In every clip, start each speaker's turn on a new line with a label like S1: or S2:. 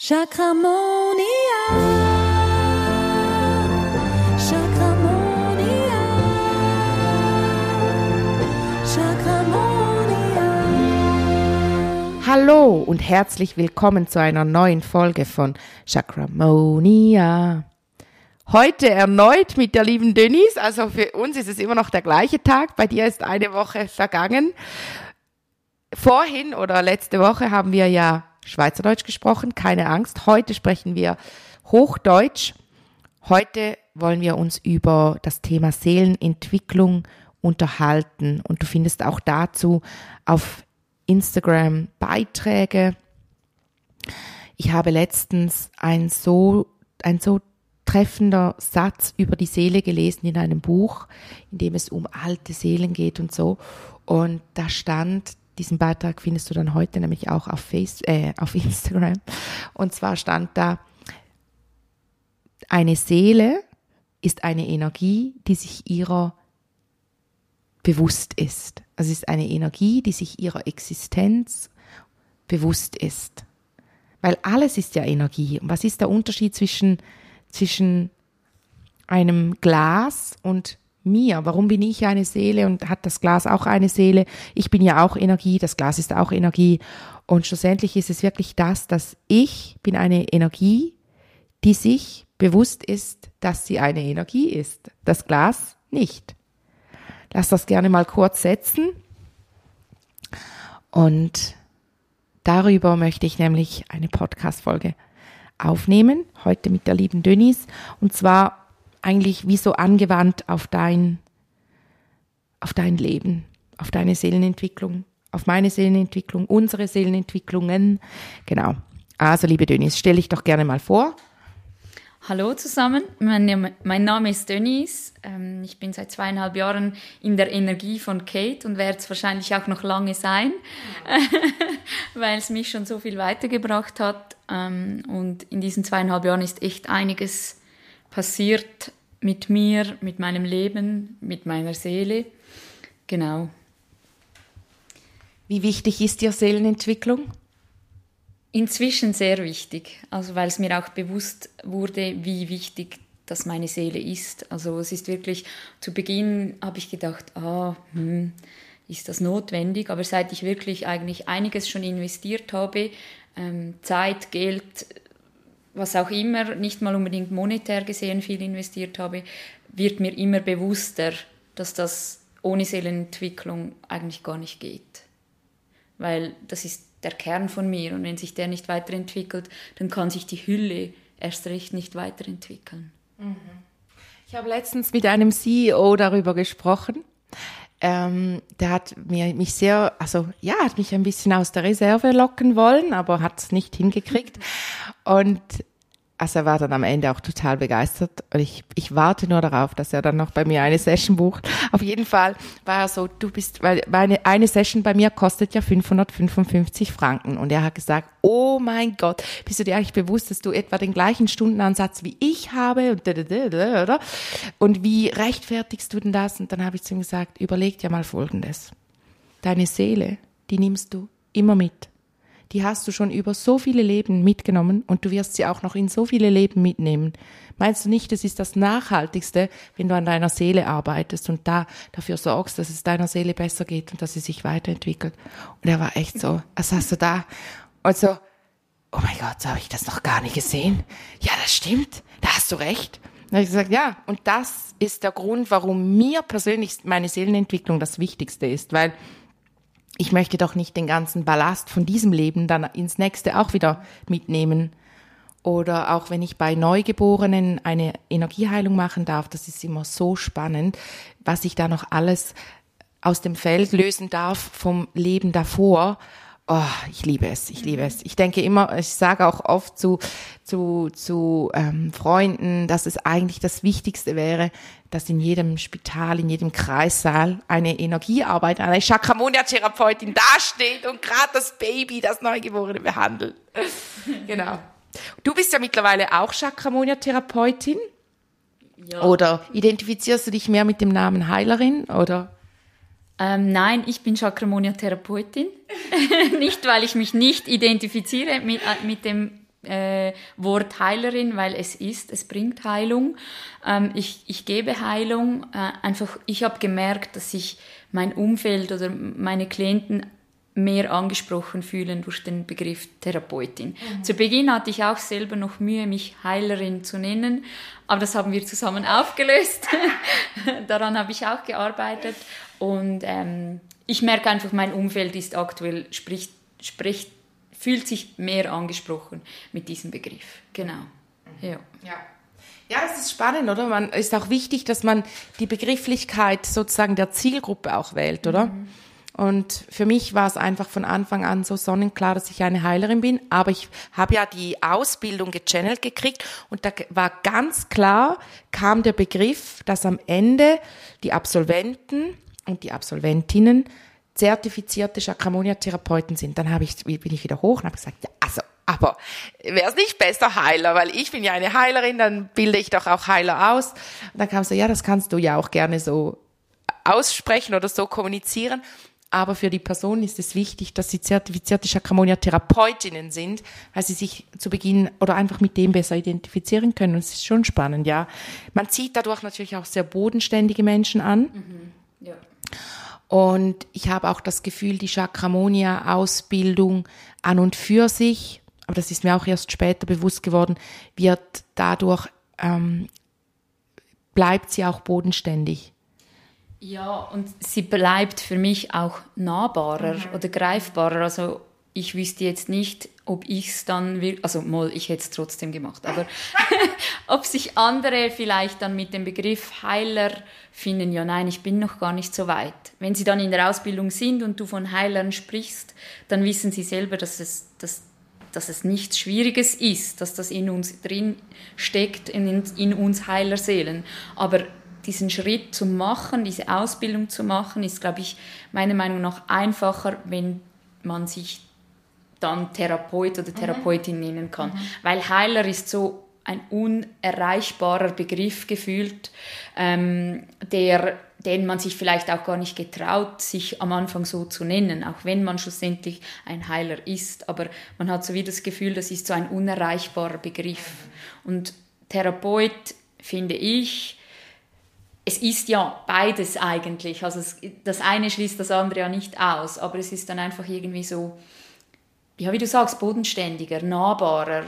S1: Chakramonia. Chakramonia. Chakramonia.
S2: Hallo und herzlich willkommen zu einer neuen Folge von Chakramonia. Heute erneut mit der lieben Denise. Also für uns ist es immer noch der gleiche Tag. Bei dir ist eine Woche vergangen. Vorhin oder letzte Woche haben wir ja Schweizerdeutsch gesprochen. Keine Angst. Heute sprechen wir Hochdeutsch. Heute wollen wir uns über das Thema Seelenentwicklung unterhalten. Und du findest auch dazu auf Instagram Beiträge. Ich habe letztens ein so, ein so treffender Satz über die Seele gelesen in einem Buch, in dem es um alte Seelen geht und so. Und da stand, diesen Beitrag findest du dann heute nämlich auch auf, Face, äh, auf Instagram. Und zwar stand da, eine Seele ist eine Energie, die sich ihrer bewusst ist. Also es ist eine Energie, die sich ihrer Existenz bewusst ist. Weil alles ist ja Energie. Und was ist der Unterschied zwischen, zwischen einem Glas und mir? Warum bin ich eine Seele und hat das Glas auch eine Seele? Ich bin ja auch Energie, das Glas ist auch Energie. Und schlussendlich ist es wirklich das, dass ich bin eine Energie, die sich bewusst ist, dass sie eine Energie ist. Das Glas nicht. Lass das gerne mal kurz setzen. Und darüber möchte ich nämlich eine Podcast-Folge aufnehmen, heute mit der lieben Denise. Und zwar eigentlich wie so angewandt auf dein, auf dein Leben, auf deine Seelenentwicklung, auf meine Seelenentwicklung, unsere Seelenentwicklungen. Genau. Also, liebe Denise, stell dich doch gerne mal vor.
S3: Hallo zusammen, mein, mein Name ist Denise. Ähm, ich bin seit zweieinhalb Jahren in der Energie von Kate und werde es wahrscheinlich auch noch lange sein, weil es mich schon so viel weitergebracht hat. Ähm, und in diesen zweieinhalb Jahren ist echt einiges passiert mit mir, mit meinem Leben, mit meiner Seele. Genau.
S2: Wie wichtig ist dir Seelenentwicklung?
S3: Inzwischen sehr wichtig, also weil es mir auch bewusst wurde, wie wichtig das meine Seele ist. Also es ist wirklich, zu Beginn habe ich gedacht, ah, hm, ist das notwendig? Aber seit ich wirklich eigentlich einiges schon investiert habe, ähm, Zeit, Geld, was auch immer, nicht mal unbedingt monetär gesehen viel investiert habe, wird mir immer bewusster, dass das ohne Seelenentwicklung eigentlich gar nicht geht. Weil das ist der Kern von mir und wenn sich der nicht weiterentwickelt, dann kann sich die Hülle erst recht nicht weiterentwickeln.
S2: Ich habe letztens mit einem CEO darüber gesprochen. Ähm, der hat mir, mich sehr, also ja, hat mich ein bisschen aus der Reserve locken wollen, aber hat es nicht hingekriegt. Und also er war dann am Ende auch total begeistert und ich, ich warte nur darauf, dass er dann noch bei mir eine Session bucht. Auf jeden Fall war er so, du bist, weil meine, eine Session bei mir kostet ja 555 Franken und er hat gesagt, oh mein Gott, bist du dir eigentlich bewusst, dass du etwa den gleichen Stundenansatz wie ich habe und, und wie rechtfertigst du denn das? Und dann habe ich zu ihm gesagt, überleg dir mal Folgendes. Deine Seele, die nimmst du immer mit die hast du schon über so viele Leben mitgenommen und du wirst sie auch noch in so viele Leben mitnehmen. Meinst du nicht, es ist das Nachhaltigste, wenn du an deiner Seele arbeitest und da dafür sorgst, dass es deiner Seele besser geht und dass sie sich weiterentwickelt? Und er war echt so, als hast du da, also, oh mein Gott, so habe ich das noch gar nicht gesehen. Ja, das stimmt, da hast du recht. Dann habe ich gesagt, ja, und das ist der Grund, warum mir persönlich meine Seelenentwicklung das Wichtigste ist, weil ich möchte doch nicht den ganzen Ballast von diesem Leben dann ins nächste auch wieder mitnehmen. Oder auch wenn ich bei Neugeborenen eine Energieheilung machen darf, das ist immer so spannend, was ich da noch alles aus dem Feld lösen darf vom Leben davor Oh, ich liebe es, ich liebe es. Ich denke immer, ich sage auch oft zu, zu, zu ähm, Freunden, dass es eigentlich das Wichtigste wäre, dass in jedem Spital, in jedem Kreissaal eine Energiearbeit, eine Chakramonia-Therapeutin dasteht und gerade das Baby, das Neugeborene behandelt. genau. Du bist ja mittlerweile auch Chakramonia-Therapeutin.
S3: Ja.
S2: Oder identifizierst du dich mehr mit dem Namen Heilerin oder?
S3: Ähm, nein, ich bin Chakramonia-Therapeutin. nicht, weil ich mich nicht identifiziere mit, äh, mit dem äh, Wort Heilerin, weil es ist, es bringt Heilung. Ähm, ich, ich gebe Heilung. Äh, einfach, ich habe gemerkt, dass sich mein Umfeld oder meine Klienten mehr angesprochen fühlen durch den Begriff Therapeutin. Mhm. Zu Beginn hatte ich auch selber noch Mühe, mich Heilerin zu nennen, aber das haben wir zusammen aufgelöst. Daran habe ich auch gearbeitet und ähm, ich merke einfach, mein Umfeld ist aktuell, spricht, spricht, fühlt sich mehr angesprochen mit diesem Begriff. Genau.
S2: Ja. ja. Ja, das ist spannend, oder? Man ist auch wichtig, dass man die Begrifflichkeit sozusagen der Zielgruppe auch wählt, oder? Mhm. Und für mich war es einfach von Anfang an so sonnenklar, dass ich eine Heilerin bin. Aber ich habe ja die Ausbildung gechannelt gekriegt und da war ganz klar, kam der Begriff, dass am Ende die Absolventen und die Absolventinnen zertifizierte Chakramonia-Therapeuten sind. Dann habe ich, bin ich wieder hoch und habe gesagt, ja, also, aber wäre es nicht besser Heiler, weil ich bin ja eine Heilerin, dann bilde ich doch auch Heiler aus. Und dann kam so, ja, das kannst du ja auch gerne so aussprechen oder so kommunizieren. Aber für die Person ist es wichtig, dass sie zertifizierte Chakramonia-Therapeutinnen sind, weil sie sich zu Beginn oder einfach mit dem besser identifizieren können. Und es ist schon spannend, ja. Man zieht dadurch natürlich auch sehr bodenständige Menschen an. Mhm. Ja. Und ich habe auch das Gefühl, die Chakramonia-Ausbildung an und für sich, aber das ist mir auch erst später bewusst geworden, wird dadurch, ähm, bleibt sie auch bodenständig.
S3: Ja, und sie bleibt für mich auch nahbarer mhm. oder greifbarer. Also ich wüsste jetzt nicht, ob ich es dann will, also mal, ich hätte es trotzdem gemacht, aber ob sich andere vielleicht dann mit dem Begriff Heiler finden, ja nein, ich bin noch gar nicht so weit. Wenn sie dann in der Ausbildung sind und du von Heilern sprichst, dann wissen sie selber, dass es, dass, dass es nichts Schwieriges ist, dass das in uns drin steckt, in, in uns Heilerseelen. Aber diesen Schritt zu machen, diese Ausbildung zu machen, ist, glaube ich, meiner Meinung nach einfacher, wenn man sich dann Therapeut oder mhm. Therapeutin mhm. nennen kann. Mhm. Weil Heiler ist so ein unerreichbarer Begriff gefühlt, ähm, der, den man sich vielleicht auch gar nicht getraut, sich am Anfang so zu nennen, auch wenn man schlussendlich ein Heiler ist. Aber man hat so wie das Gefühl, das ist so ein unerreichbarer Begriff. Und Therapeut, finde ich, es ist ja beides eigentlich. Also es, das eine schließt das andere ja nicht aus, aber es ist dann einfach irgendwie so, ja, wie du sagst, bodenständiger, nahbarer.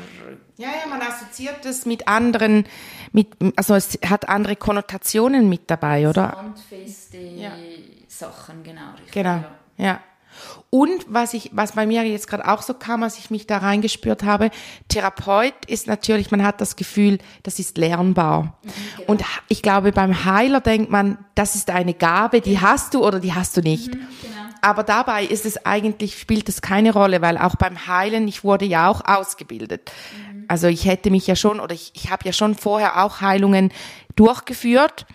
S2: Ja, ja, man assoziiert es mit anderen, mit, also es hat andere Konnotationen mit dabei, oder?
S3: Handfeste ja. Sachen, genau.
S2: Richtig, genau, ja. ja. Und was ich, was bei mir jetzt gerade auch so kam, als ich mich da reingespürt habe, Therapeut ist natürlich, man hat das Gefühl, das ist lernbar. Mhm, genau. Und ich glaube, beim Heiler denkt man, das ist eine Gabe, die hast du oder die hast du nicht. Mhm, genau. Aber dabei ist es eigentlich, spielt es keine Rolle, weil auch beim Heilen, ich wurde ja auch ausgebildet. Mhm. Also ich hätte mich ja schon, oder ich, ich habe ja schon vorher auch Heilungen durchgeführt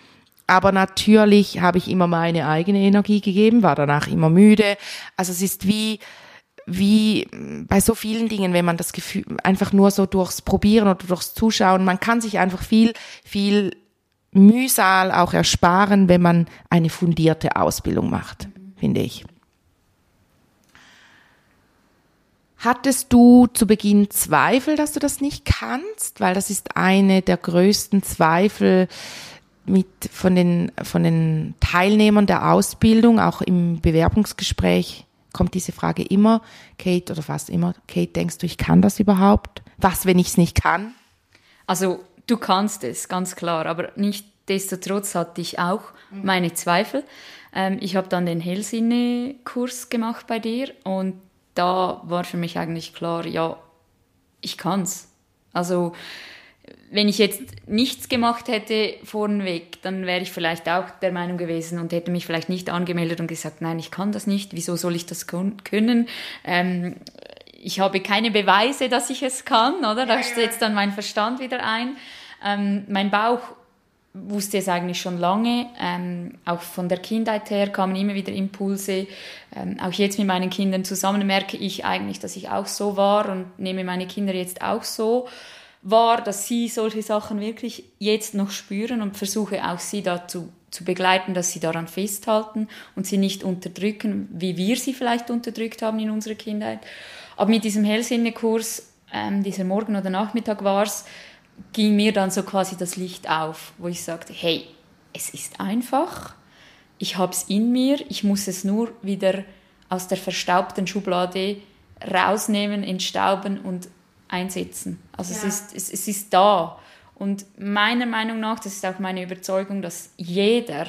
S2: aber natürlich habe ich immer meine eigene Energie gegeben, war danach immer müde. Also es ist wie, wie bei so vielen Dingen, wenn man das Gefühl einfach nur so durchs Probieren oder durchs Zuschauen, man kann sich einfach viel, viel Mühsal auch ersparen, wenn man eine fundierte Ausbildung macht, finde ich. Hattest du zu Beginn Zweifel, dass du das nicht kannst? Weil das ist eine der größten Zweifel, mit von den, von den Teilnehmern der Ausbildung, auch im Bewerbungsgespräch kommt diese Frage immer, Kate, oder fast immer, Kate, denkst du, ich kann das überhaupt? Was, wenn ich es nicht kann?
S3: Also, du kannst es, ganz klar, aber nicht destotrotz hatte ich auch meine Zweifel. Ähm, ich habe dann den Hellsinne-Kurs gemacht bei dir und da war für mich eigentlich klar, ja, ich kann's. Also, wenn ich jetzt nichts gemacht hätte vornweg, dann wäre ich vielleicht auch der Meinung gewesen und hätte mich vielleicht nicht angemeldet und gesagt, nein, ich kann das nicht, wieso soll ich das können? Ähm, ich habe keine Beweise, dass ich es kann, oder? Da setzt dann mein Verstand wieder ein. Ähm, mein Bauch wusste es eigentlich schon lange. Ähm, auch von der Kindheit her kamen immer wieder Impulse. Ähm, auch jetzt mit meinen Kindern zusammen merke ich eigentlich, dass ich auch so war und nehme meine Kinder jetzt auch so war, dass sie solche Sachen wirklich jetzt noch spüren und versuche auch sie dazu zu begleiten, dass sie daran festhalten und sie nicht unterdrücken, wie wir sie vielleicht unterdrückt haben in unserer Kindheit. Aber mit diesem Hellsinne-Kurs ähm, dieser Morgen oder Nachmittag war es, ging mir dann so quasi das Licht auf, wo ich sagte, hey, es ist einfach, ich habe es in mir, ich muss es nur wieder aus der verstaubten Schublade rausnehmen, entstauben und einsetzen. Also ja. es, ist, es, es ist da. Und meiner Meinung nach, das ist auch meine Überzeugung, dass jeder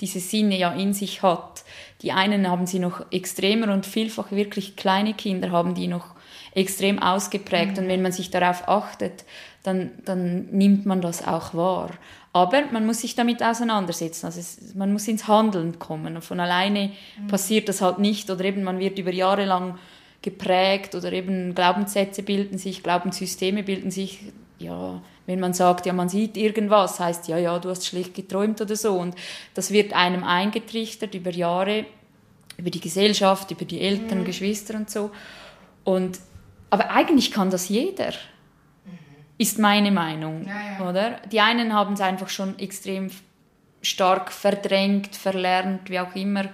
S3: diese Sinne ja in sich hat. Die einen haben sie noch extremer und vielfach wirklich kleine Kinder haben die noch extrem ausgeprägt. Mhm. Und wenn man sich darauf achtet, dann, dann nimmt man das auch wahr. Aber man muss sich damit auseinandersetzen. Also es, man muss ins Handeln kommen. Und von alleine mhm. passiert das halt nicht. Oder eben man wird über Jahre lang geprägt oder eben Glaubenssätze bilden sich, Glaubenssysteme bilden sich. Ja, wenn man sagt, ja, man sieht irgendwas, heißt ja, ja, du hast schlecht geträumt oder so. Und das wird einem eingetrichtert über Jahre, über die Gesellschaft, über die Eltern, mhm. Geschwister und so. Und, aber eigentlich kann das jeder, mhm. ist meine Meinung, ja, ja. oder? Die einen haben es einfach schon extrem stark verdrängt, verlernt, wie auch immer.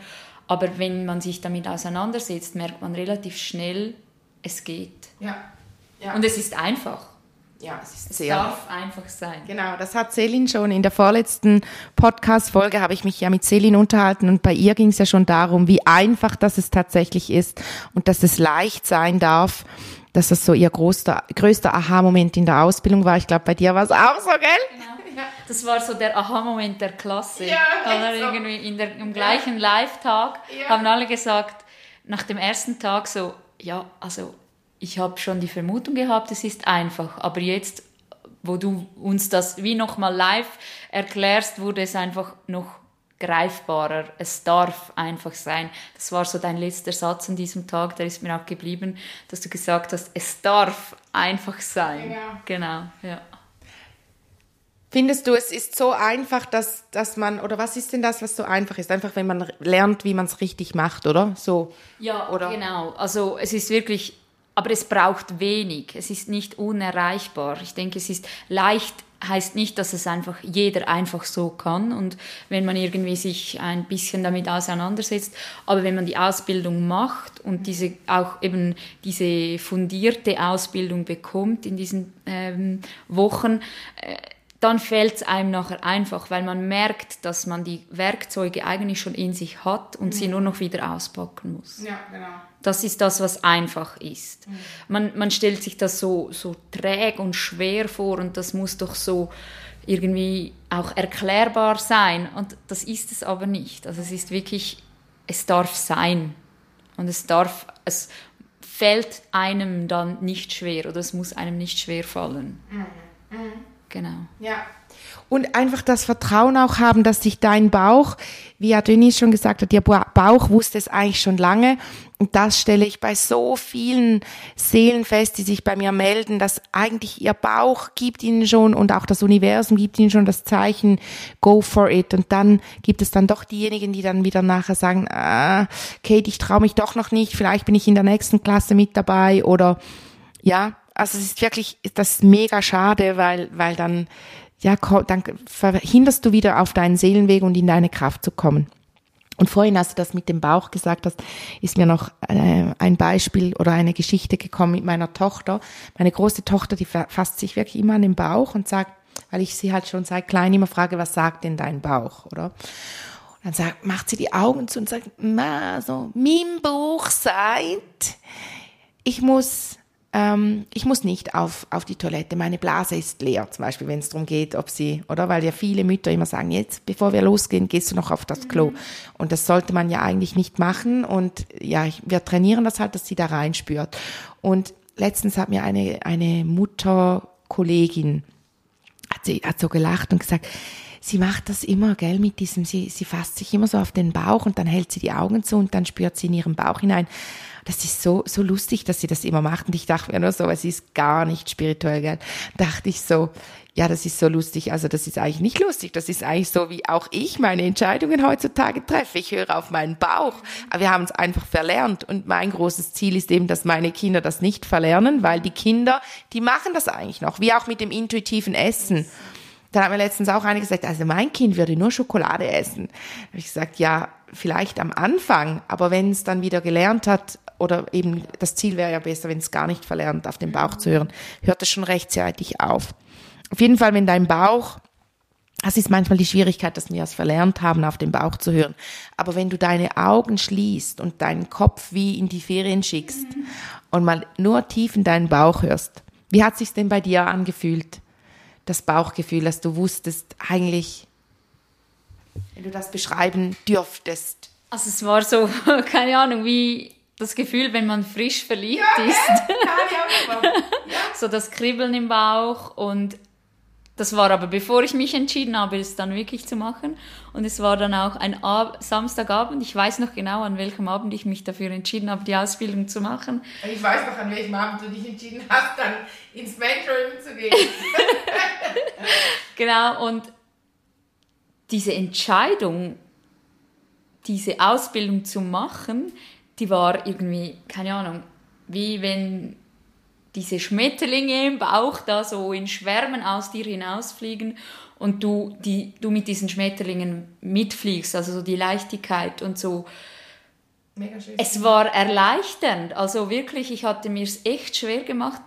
S3: Aber wenn man sich damit auseinandersetzt, merkt man relativ schnell, es geht.
S2: Ja.
S3: ja. Und es ist einfach.
S2: Ja, es ist sehr.
S3: darf einfach sein.
S2: Genau, das hat Selin schon in der vorletzten Podcast-Folge habe ich mich ja mit Selin unterhalten und bei ihr ging es ja schon darum, wie einfach das es tatsächlich ist und dass es leicht sein darf, dass das so ihr größter, größter Aha-Moment in der Ausbildung war. Ich glaube, bei dir war es auch so, gell?
S3: Genau. Das war so der Aha-Moment der Klasse.
S2: Ja,
S3: oder so. irgendwie in der, im gleichen Live-Tag ja. haben alle gesagt, nach dem ersten Tag so, ja, also ich habe schon die Vermutung gehabt, es ist einfach, aber jetzt, wo du uns das wie nochmal live erklärst, wurde es einfach noch greifbarer. Es darf einfach sein. Das war so dein letzter Satz an diesem Tag, der ist mir auch geblieben, dass du gesagt hast, es darf einfach sein. Ja. Genau, ja.
S2: Findest du, es ist so einfach, dass, dass man, oder was ist denn das, was so einfach ist? Einfach, wenn man lernt, wie man es richtig macht, oder? So.
S3: Ja,
S2: oder?
S3: genau. Also, es ist wirklich aber es braucht wenig. Es ist nicht unerreichbar. Ich denke, es ist leicht heißt nicht, dass es einfach jeder einfach so kann und wenn man irgendwie sich ein bisschen damit auseinandersetzt, aber wenn man die Ausbildung macht und diese auch eben diese fundierte Ausbildung bekommt in diesen ähm, Wochen, äh, dann fällt es einem nachher einfach, weil man merkt, dass man die Werkzeuge eigentlich schon in sich hat und mhm. sie nur noch wieder auspacken muss.
S2: Ja, genau.
S3: Das ist das, was einfach ist. Mhm. Man, man stellt sich das so, so träg und schwer vor und das muss doch so irgendwie auch erklärbar sein. Und das ist es aber nicht. Also es ist wirklich, es darf sein. Und es darf, es fällt einem dann nicht schwer oder es muss einem nicht schwer fallen. Mhm. Genau.
S2: Ja. Und einfach das Vertrauen auch haben, dass sich dein Bauch, wie ja Denise schon gesagt hat, ihr Bauch wusste es eigentlich schon lange. Und das stelle ich bei so vielen Seelen fest, die sich bei mir melden, dass eigentlich ihr Bauch gibt ihnen schon und auch das Universum gibt ihnen schon das Zeichen, go for it. Und dann gibt es dann doch diejenigen, die dann wieder nachher sagen, ah, Kate, ich traue mich doch noch nicht, vielleicht bin ich in der nächsten Klasse mit dabei oder ja, also es ist wirklich, das ist mega schade, weil, weil dann, ja, dann verhinderst du wieder auf deinen Seelenweg und in deine Kraft zu kommen. Und vorhin, als du das mit dem Bauch gesagt hast, ist mir noch äh, ein Beispiel oder eine Geschichte gekommen mit meiner Tochter. Meine große Tochter, die fasst sich wirklich immer an den Bauch und sagt, weil ich sie halt schon seit klein immer frage, was sagt denn dein Bauch, oder? Und dann sagt, macht sie die Augen zu und sagt, na, so, mein Bauch sagt, ich muss ähm, ich muss nicht auf, auf die Toilette, meine Blase ist leer, zum Beispiel, wenn es darum geht, ob sie, oder weil ja viele Mütter immer sagen, jetzt, bevor wir losgehen, gehst du noch auf das Klo. Mhm. Und das sollte man ja eigentlich nicht machen. Und ja, wir trainieren das halt, dass sie da reinspürt. Und letztens hat mir eine, eine Mutterkollegin, hat sie, hat so gelacht und gesagt, sie macht das immer, gell, mit diesem, sie, sie fasst sich immer so auf den Bauch und dann hält sie die Augen zu und dann spürt sie in ihren Bauch hinein das ist so, so lustig, dass sie das immer macht. Und ich dachte mir nur so, es ist gar nicht spirituell, gell? Dachte ich so, ja, das ist so lustig. Also das ist eigentlich nicht lustig. Das ist eigentlich so, wie auch ich meine Entscheidungen heutzutage treffe. Ich höre auf meinen Bauch. Aber wir haben es einfach verlernt. Und mein großes Ziel ist eben, dass meine Kinder das nicht verlernen, weil die Kinder, die machen das eigentlich noch. Wie auch mit dem intuitiven Essen. Da hat mir letztens auch eine gesagt, also mein Kind würde nur Schokolade essen. Da habe ich gesagt, ja, vielleicht am Anfang, aber wenn es dann wieder gelernt hat, oder eben das Ziel wäre ja besser, wenn es gar nicht verlernt, auf den Bauch zu hören, hört es schon rechtzeitig auf. Auf jeden Fall, wenn dein Bauch, das ist manchmal die Schwierigkeit, dass wir es verlernt haben, auf den Bauch zu hören. Aber wenn du deine Augen schließt und deinen Kopf wie in die Ferien schickst und mal nur tief in deinen Bauch hörst, wie hat sich's denn bei dir angefühlt? Das Bauchgefühl, dass du wusstest, eigentlich, wenn du das beschreiben dürftest.
S3: Also es war so, keine Ahnung, wie das Gefühl, wenn man frisch verliebt
S2: Ja,
S3: ist.
S2: ja, ja,
S3: so das Kribbeln im Bauch und das war aber bevor ich mich entschieden habe, es dann wirklich zu machen. Und es war dann auch ein Ab Samstagabend. Ich weiß noch genau, an welchem Abend ich mich dafür entschieden habe, die Ausbildung zu machen.
S2: Ich weiß noch, an welchem Abend du dich entschieden hast, dann ins Mentoring zu gehen.
S3: Genau, und diese Entscheidung, diese Ausbildung zu machen, die war irgendwie, keine Ahnung, wie wenn diese Schmetterlinge im Bauch da so in Schwärmen aus dir hinausfliegen und du, die, du mit diesen Schmetterlingen mitfliegst, also so die Leichtigkeit und so.
S2: Mega schön.
S3: Es war erleichternd, also wirklich, ich hatte mir es echt schwer gemacht.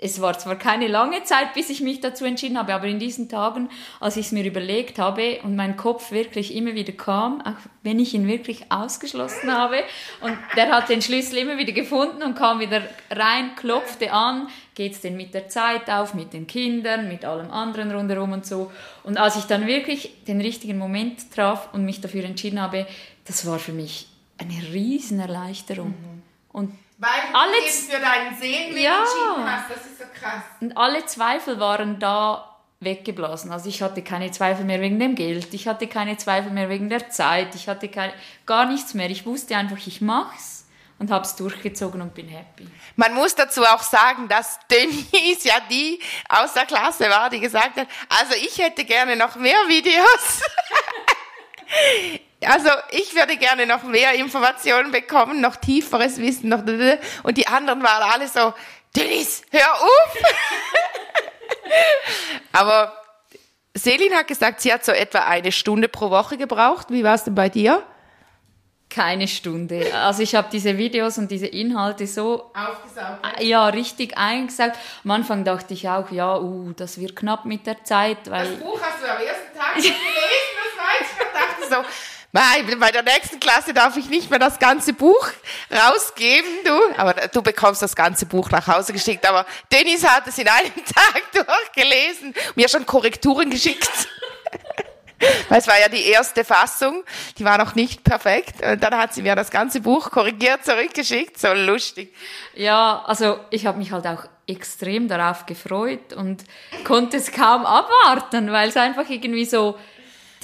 S3: Es war zwar keine lange Zeit, bis ich mich dazu entschieden habe, aber in diesen Tagen, als ich es mir überlegt habe und mein Kopf wirklich immer wieder kam, auch wenn ich ihn wirklich ausgeschlossen habe, und der hat den Schlüssel immer wieder gefunden und kam wieder rein, klopfte an, geht's denn mit der Zeit auf, mit den Kindern, mit allem anderen rundherum und so. Und als ich dann wirklich den richtigen Moment traf und mich dafür entschieden habe, das war für mich eine Riesenerleichterung. Und
S2: Weil du
S3: Alle
S2: dich für deinen Seelenweg
S3: Ja.
S2: entschieden hast, das ist so krass.
S3: Und alle Zweifel waren da weggeblasen. Also ich hatte keine Zweifel mehr wegen dem Geld, ich hatte keine Zweifel mehr wegen der Zeit, ich hatte keine, gar nichts mehr. Ich wusste einfach, ich mach's und habe es durchgezogen und bin happy.
S2: Man muss dazu auch sagen, dass Denise ja die aus der Klasse war, die gesagt hat, also ich hätte gerne noch mehr Videos. Also ich würde gerne noch mehr Informationen bekommen, noch tieferes Wissen, noch und die anderen waren alle so, Denise, hör auf. Aber Selin hat gesagt, sie hat so etwa eine Stunde pro Woche gebraucht. Wie war es denn bei dir?
S3: Keine Stunde. Also ich habe diese Videos und diese Inhalte so
S2: Aufgesaugt.
S3: ja richtig eingesagt. Am Anfang dachte ich auch, ja, uh, das wird knapp mit der Zeit, weil
S2: Das Buch hast du am ersten Tag gelesen, das weiß ich. Und dachte so, nein, bei der nächsten Klasse darf ich nicht mehr das ganze Buch rausgeben, du. Aber du bekommst das ganze Buch nach Hause geschickt. Aber Dennis hat es in einem Tag durchgelesen, mir schon Korrekturen geschickt. Weil es war ja die erste Fassung, die war noch nicht perfekt. Und dann hat sie mir das ganze Buch korrigiert zurückgeschickt. So lustig.
S3: Ja, also ich habe mich halt auch extrem darauf gefreut und konnte es kaum abwarten, weil es einfach irgendwie so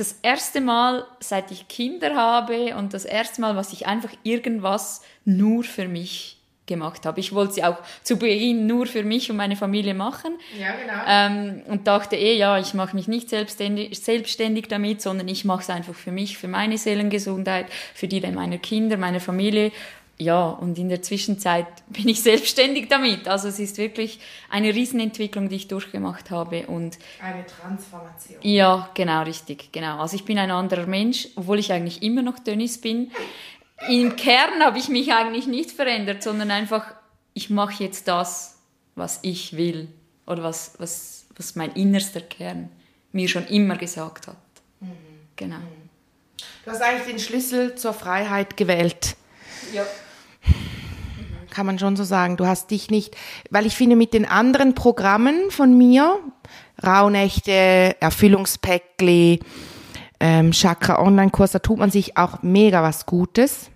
S3: das erste Mal, seit ich Kinder habe und das erste Mal, was ich einfach irgendwas nur für mich gemacht habe. Ich wollte sie auch zu Beginn nur für mich und meine Familie machen
S2: Ja, genau.
S3: ähm, und dachte eh, ja, ich mache mich nicht selbstständig, selbstständig damit, sondern ich mache es einfach für mich, für meine Seelengesundheit, für die meiner Kinder, meiner Familie. Ja, und in der Zwischenzeit bin ich selbstständig damit. Also es ist wirklich eine Riesenentwicklung, die ich durchgemacht habe. Und
S2: Eine Transformation.
S3: ja, genau, richtig, genau. Also ich bin ein anderer Mensch, obwohl ich eigentlich immer noch Dennis bin. Im Kern habe ich mich eigentlich nicht verändert, sondern einfach, ich mache jetzt das, was ich will oder was, was, was mein innerster Kern mir schon immer gesagt hat. Genau.
S2: Du hast eigentlich den Schlüssel zur Freiheit gewählt.
S3: Ja.
S2: Kann man schon so sagen. Du hast dich nicht, weil ich finde, mit den anderen Programmen von mir, Rauhnächte, Erfüllungspäckli, ähm, Chakra Online-Kurs, da tut man sich auch mega was Gutes.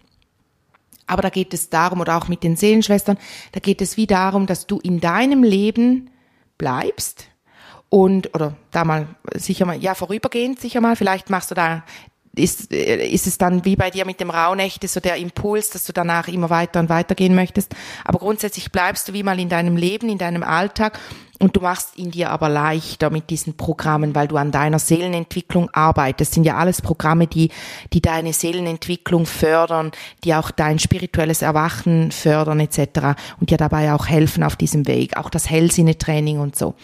S2: Aber da geht es darum, oder auch mit den Seelenschwestern, da geht es wie darum, dass du in deinem Leben bleibst und, oder da mal sicher mal, ja, vorübergehend sicher mal, vielleicht machst du da, ist, äh, ist es dann wie bei dir mit dem Rauhnächte so der Impuls, dass du danach immer weiter und weiter gehen möchtest. Aber grundsätzlich bleibst du wie mal in deinem Leben, in deinem Alltag und du machst ihn dir aber leichter mit diesen Programmen, weil du an deiner Seelenentwicklung arbeitest. Das sind ja alles Programme, die, die deine Seelenentwicklung fördern, die auch dein spirituelles Erwachen fördern etc. und dir dabei auch helfen auf diesem Weg. Auch das Hellsinnetraining und so.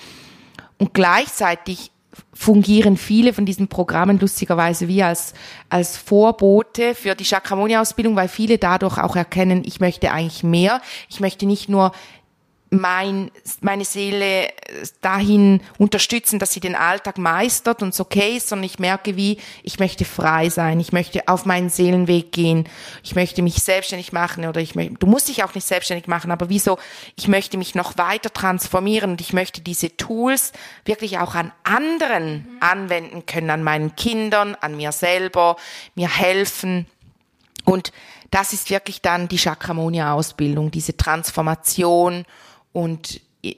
S2: Und gleichzeitig fungieren viele von diesen Programmen lustigerweise wie als, als Vorbote für die Chakramonia-Ausbildung, weil viele dadurch auch erkennen, ich möchte eigentlich mehr. Ich möchte nicht nur mein, meine Seele dahin unterstützen, dass sie den Alltag meistert und es okay ist, sondern ich merke, wie ich möchte frei sein, ich möchte auf meinen Seelenweg gehen, ich möchte mich selbstständig machen oder ich möchte, du musst dich auch nicht selbstständig machen, aber wieso, ich möchte mich noch weiter transformieren und ich möchte diese Tools wirklich auch an anderen mhm. anwenden können, an meinen Kindern, an mir selber, mir helfen und das ist wirklich dann die Chakramonia-Ausbildung, diese Transformation und äh,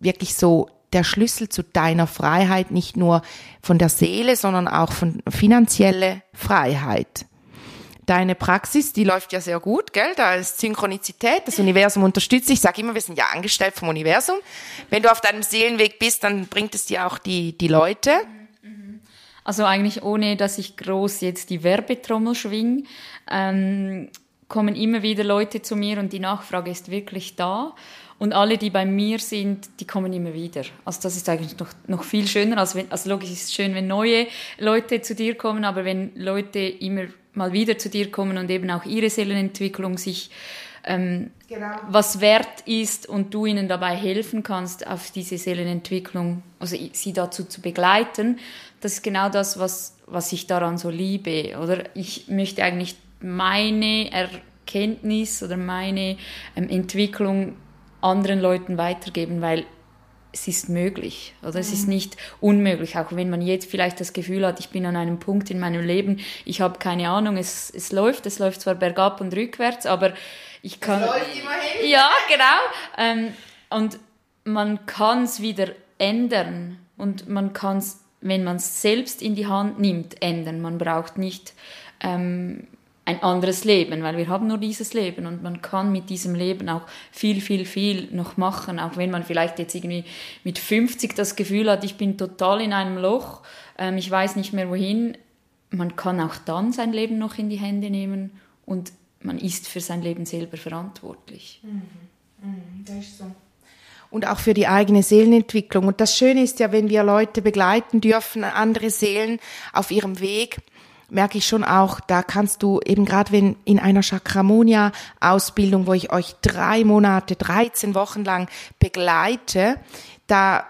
S2: wirklich so der Schlüssel zu deiner Freiheit, nicht nur von der Seele, sondern auch von finanzielle Freiheit. Deine Praxis, die läuft ja sehr gut, gell? Da ist Synchronizität, das Universum unterstützt dich. Ich sage immer, wir sind ja angestellt vom Universum. Wenn du auf deinem Seelenweg bist, dann bringt es dir auch die, die Leute.
S3: Also eigentlich ohne, dass ich groß jetzt die Werbetrommel schwing, ähm, kommen immer wieder Leute zu mir und die Nachfrage ist wirklich da. Und alle, die bei mir sind, die kommen immer wieder. Also das ist eigentlich noch, noch viel schöner. als wenn, also logisch ist es schön, wenn neue Leute zu dir kommen, aber wenn Leute immer mal wieder zu dir kommen und eben auch ihre Seelenentwicklung sich ähm, genau. was wert ist und du ihnen dabei helfen kannst, auf diese Seelenentwicklung, also sie dazu zu begleiten, das ist genau das, was, was ich daran so liebe. Oder ich möchte eigentlich meine Erkenntnis oder meine ähm, Entwicklung anderen Leuten weitergeben, weil es ist möglich oder es ist mhm. nicht unmöglich, auch wenn man jetzt vielleicht das Gefühl hat, ich bin an einem Punkt in meinem Leben, ich habe keine Ahnung, es, es läuft, es läuft zwar bergab und rückwärts, aber ich kann... Es läuft immerhin. Ja, genau. Ähm, und man kann es wieder ändern und man kann es, wenn man es selbst in die Hand nimmt, ändern. Man braucht nicht ähm, ein anderes Leben, weil wir haben nur dieses Leben und man kann mit diesem Leben auch viel, viel, viel noch machen, auch wenn man vielleicht jetzt irgendwie mit 50 das Gefühl hat, ich bin total in einem Loch, ähm, ich weiß nicht mehr wohin. Man kann auch dann sein Leben noch in die Hände nehmen und man ist für sein Leben selber verantwortlich. Mhm.
S2: Mhm, das ist so und auch für die eigene Seelenentwicklung. Und das Schöne ist ja, wenn wir Leute begleiten dürfen, andere Seelen auf ihrem Weg, merke ich schon auch, da kannst du eben gerade wenn in einer Chakramonia-Ausbildung, wo ich euch drei Monate, 13 Wochen lang begleite, da,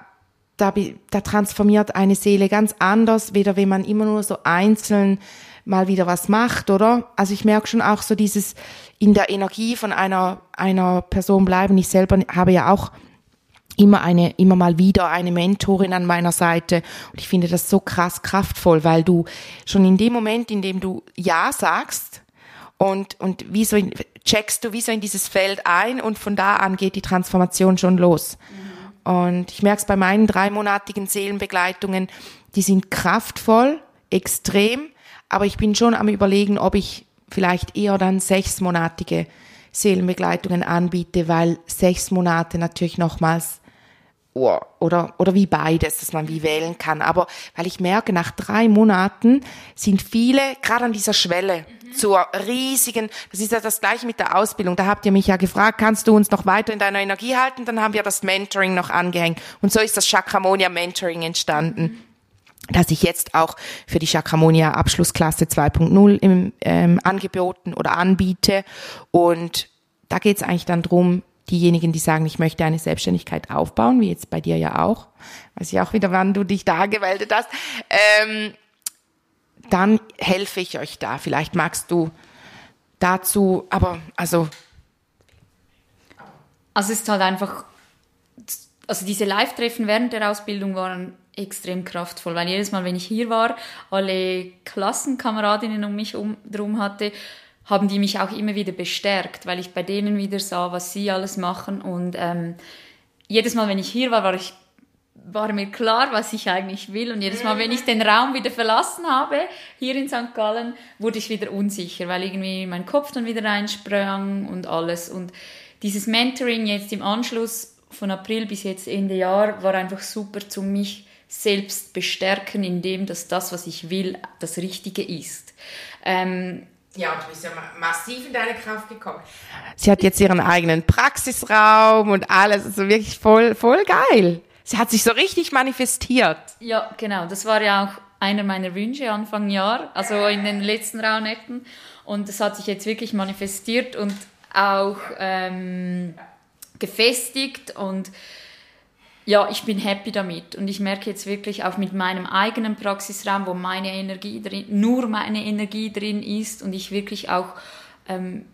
S2: da, da transformiert eine Seele ganz anders, weder wenn man immer nur so einzeln mal wieder was macht, oder? Also ich merke schon auch so dieses in der Energie von einer, einer Person bleiben. Ich selber habe ja auch immer eine, immer mal wieder eine Mentorin an meiner Seite. Und ich finde das so krass kraftvoll, weil du schon in dem Moment, in dem du Ja sagst und, und wie so in, checkst du wie so in dieses Feld ein und von da an geht die Transformation schon los. Mhm. Und ich merke es bei meinen dreimonatigen Seelenbegleitungen, die sind kraftvoll, extrem, aber ich bin schon am überlegen, ob ich vielleicht eher dann sechsmonatige Seelenbegleitungen anbiete, weil sechs Monate natürlich nochmals oh, oder, oder wie beides, dass man wie wählen kann. Aber weil ich merke, nach drei Monaten sind viele gerade an dieser Schwelle mhm. zur riesigen, das ist ja das gleiche mit der Ausbildung. Da habt ihr mich ja gefragt, kannst du uns noch weiter in deiner Energie halten? Dann haben wir das Mentoring noch angehängt. Und so ist das Chakramonia Mentoring entstanden. Mhm dass ich jetzt auch für die Chakramonia Abschlussklasse 2.0 im ähm, angeboten oder anbiete. Und da geht es eigentlich dann drum diejenigen, die sagen, ich möchte eine Selbstständigkeit aufbauen, wie jetzt bei dir ja auch, weiß ich auch wieder, wann du dich da gemeldet hast, ähm, dann helfe ich euch da. Vielleicht magst du dazu, aber also.
S3: Also es ist halt einfach, also diese Live-Treffen während der Ausbildung waren extrem kraftvoll, weil jedes Mal, wenn ich hier war, alle Klassenkameradinnen um mich um, drum hatte, haben die mich auch immer wieder bestärkt, weil ich bei denen wieder sah, was sie alles machen. Und ähm, jedes Mal, wenn ich hier war, war, ich, war mir klar, was ich eigentlich will. Und jedes Mal, wenn ich den Raum wieder verlassen habe, hier in St. Gallen, wurde ich wieder unsicher, weil irgendwie mein Kopf dann wieder reinsprang und alles. Und dieses Mentoring jetzt im Anschluss von April bis jetzt Ende Jahr war einfach super zu mich selbst bestärken, indem dass das, was ich will, das Richtige ist. Ähm,
S2: ja, und du bist ja massiv in deine Kraft gekommen. Sie hat jetzt ihren eigenen Praxisraum und alles. Also wirklich voll, voll geil. Sie hat sich so richtig manifestiert.
S3: Ja, genau. Das war ja auch einer meiner Wünsche Anfang Jahr, also in den letzten Rauhnächten. Und das hat sich jetzt wirklich manifestiert und auch ähm, gefestigt und ja, ich bin happy damit. Und ich merke jetzt wirklich auch mit meinem eigenen Praxisraum, wo meine Energie drin, nur meine Energie drin ist und ich wirklich auch ähm,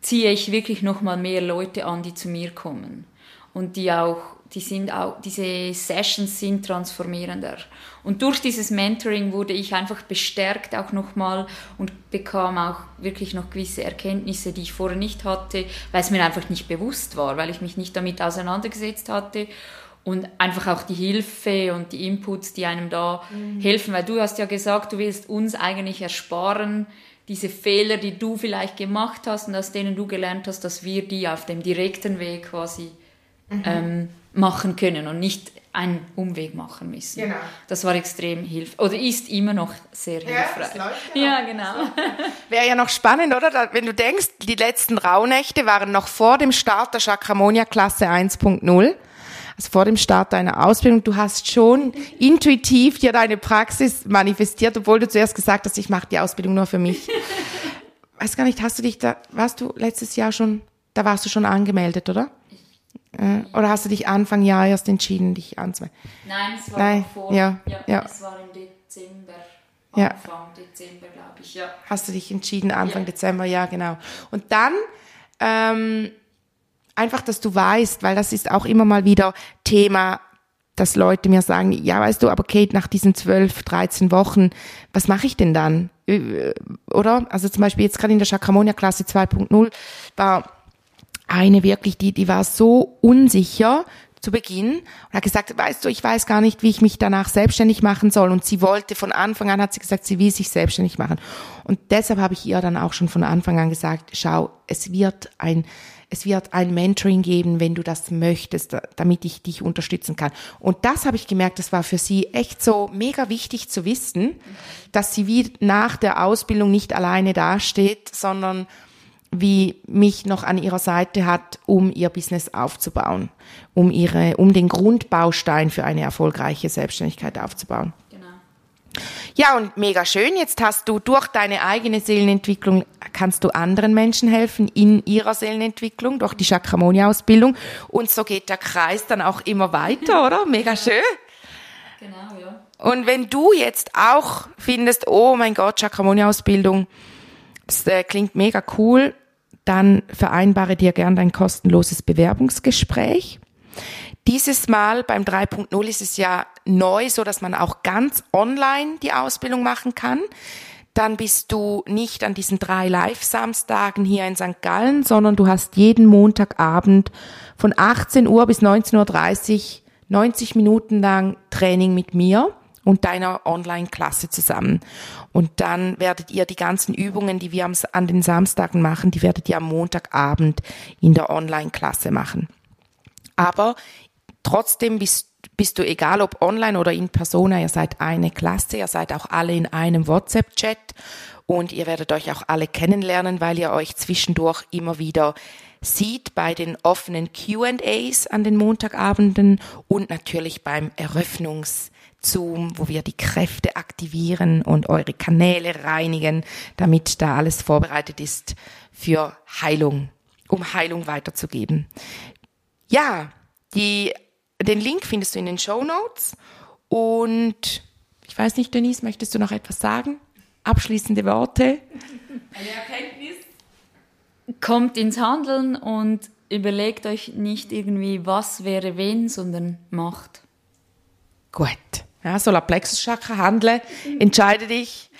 S3: ziehe ich wirklich noch mal mehr Leute an, die zu mir kommen. Und die auch die sind auch, diese Sessions sind transformierender. Und durch dieses Mentoring wurde ich einfach bestärkt auch nochmal und bekam auch wirklich noch gewisse Erkenntnisse, die ich vorher nicht hatte, weil es mir einfach nicht bewusst war, weil ich mich nicht damit auseinandergesetzt hatte und einfach auch die Hilfe und die Inputs, die einem da mhm. helfen, weil du hast ja gesagt, du willst uns eigentlich ersparen, diese Fehler, die du vielleicht gemacht hast und aus denen du gelernt hast, dass wir die auf dem direkten Weg quasi mhm. ähm, machen können und nicht einen Umweg machen müssen. Genau. Das war extrem hilfreich oder ist immer noch sehr hilfreich. Ja, genau. ja genau.
S2: Wäre ja noch spannend, oder? Wenn du denkst, die letzten Rauhnächte waren noch vor dem Start der Chakramonia Klasse 1.0 also vor dem Start deiner Ausbildung, du hast schon intuitiv dir deine Praxis manifestiert, obwohl du zuerst gesagt hast, ich mache die Ausbildung nur für mich. Weiß gar nicht, hast du dich da, warst du letztes Jahr schon, da warst du schon angemeldet, oder? Äh, oder hast du dich Anfang Jahr erst entschieden, dich anzumelden?
S3: Nein, es war Nein. vor. Ja, ja, ja. Es war im Dezember. Anfang ja. Dezember, glaube ich, ja.
S2: Hast du dich entschieden, Anfang ja. Dezember, ja, genau. Und dann, ähm, einfach, dass du weißt, weil das ist auch immer mal wieder Thema, dass Leute mir sagen, ja, weißt du, aber Kate, nach diesen zwölf, dreizehn Wochen, was mache ich denn dann? Äh, oder? Also zum Beispiel jetzt gerade in der Chakramonia-Klasse 2.0 war eine wirklich, die, die war so unsicher zu Beginn und hat gesagt, weißt du, ich weiß gar nicht, wie ich mich danach selbstständig machen soll. Und sie wollte von Anfang an, hat sie gesagt, sie will sich selbstständig machen. Und deshalb habe ich ihr dann auch schon von Anfang an gesagt, schau, es wird ein, es wird ein Mentoring geben, wenn du das möchtest, damit ich dich unterstützen kann. Und das habe ich gemerkt, das war für sie echt so mega wichtig zu wissen, dass sie wie nach der Ausbildung nicht alleine dasteht, sondern wie mich noch an ihrer Seite hat, um ihr Business aufzubauen, um ihre, um den Grundbaustein für eine erfolgreiche Selbstständigkeit aufzubauen. Genau. Ja, und mega schön. Jetzt hast du durch deine eigene Seelenentwicklung kannst du anderen Menschen helfen in ihrer Seelenentwicklung durch die Chakramonia-Ausbildung. Und so geht der Kreis dann auch immer weiter, oder? Mega schön. Genau, ja. Und wenn du jetzt auch findest, oh mein Gott, Chakramonia-Ausbildung, das äh, klingt mega cool, dann vereinbare dir gern dein kostenloses Bewerbungsgespräch. Dieses Mal beim 3.0 ist es ja neu, so dass man auch ganz online die Ausbildung machen kann. Dann bist du nicht an diesen drei Live-Samstagen hier in St. Gallen, sondern du hast jeden Montagabend von 18 Uhr bis 19.30 Uhr 90 Minuten lang Training mit mir und deiner Online-Klasse zusammen. Und dann werdet ihr die ganzen Übungen, die wir an den Samstagen machen, die werdet ihr am Montagabend in der Online-Klasse machen. Aber trotzdem bist, bist du, egal ob online oder in Persona, ihr seid eine Klasse, ihr seid auch alle in einem WhatsApp-Chat und ihr werdet euch auch alle kennenlernen, weil ihr euch zwischendurch immer wieder sieht bei den offenen Q&As an den Montagabenden und natürlich beim Eröffnungs Zoom, wo wir die Kräfte aktivieren und eure Kanäle reinigen, damit da alles vorbereitet ist für Heilung, um Heilung weiterzugeben. Ja, die, den Link findest du in den Show Notes und ich weiß nicht, Denise, möchtest du noch etwas sagen? Abschließende Worte?
S3: Eine Erkenntnis? Kommt ins Handeln und überlegt euch nicht irgendwie, was wäre wenn, sondern macht.
S2: Gut ja, Solarplexus-Chakra handeln, entscheide dich,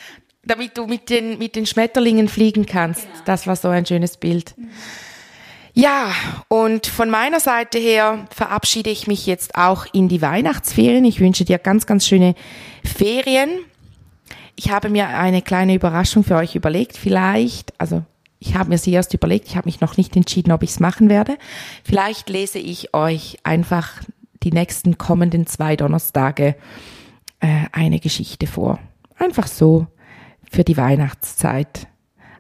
S2: damit du mit den, mit den Schmetterlingen fliegen kannst. Genau. Das war so ein schönes Bild. Ja, und von meiner Seite her verabschiede ich mich jetzt auch in die Weihnachtsferien. Ich wünsche dir ganz, ganz schöne Ferien. Ich habe mir eine kleine Überraschung für euch überlegt. Vielleicht, also ich habe mir sie erst überlegt, ich habe mich noch nicht entschieden, ob ich es machen werde. Vielleicht lese ich euch einfach die nächsten kommenden zwei Donnerstage äh, eine Geschichte vor. Einfach so für die Weihnachtszeit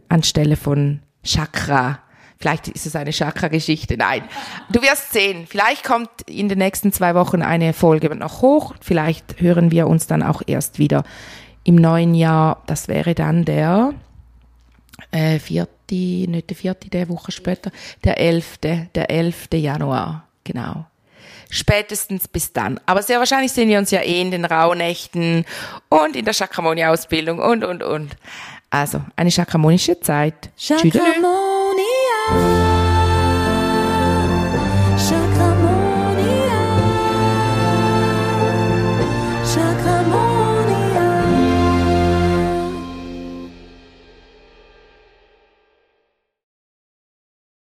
S2: anstelle von Chakra Vielleicht ist es eine Chakra-Geschichte. Nein. Du wirst sehen. Vielleicht kommt in den nächsten zwei Wochen eine Folge noch hoch. Vielleicht hören wir uns dann auch erst wieder im neuen Jahr. Das wäre dann der äh, vierte, nicht der vierte, der Woche später, der elfte, der elfte Januar. Genau. Spätestens bis dann. Aber sehr wahrscheinlich sehen wir uns ja eh in den Rauhnächten und in der Chakramonia-Ausbildung und, und, und. Also, eine chakramonische Zeit.
S1: Chakramonia.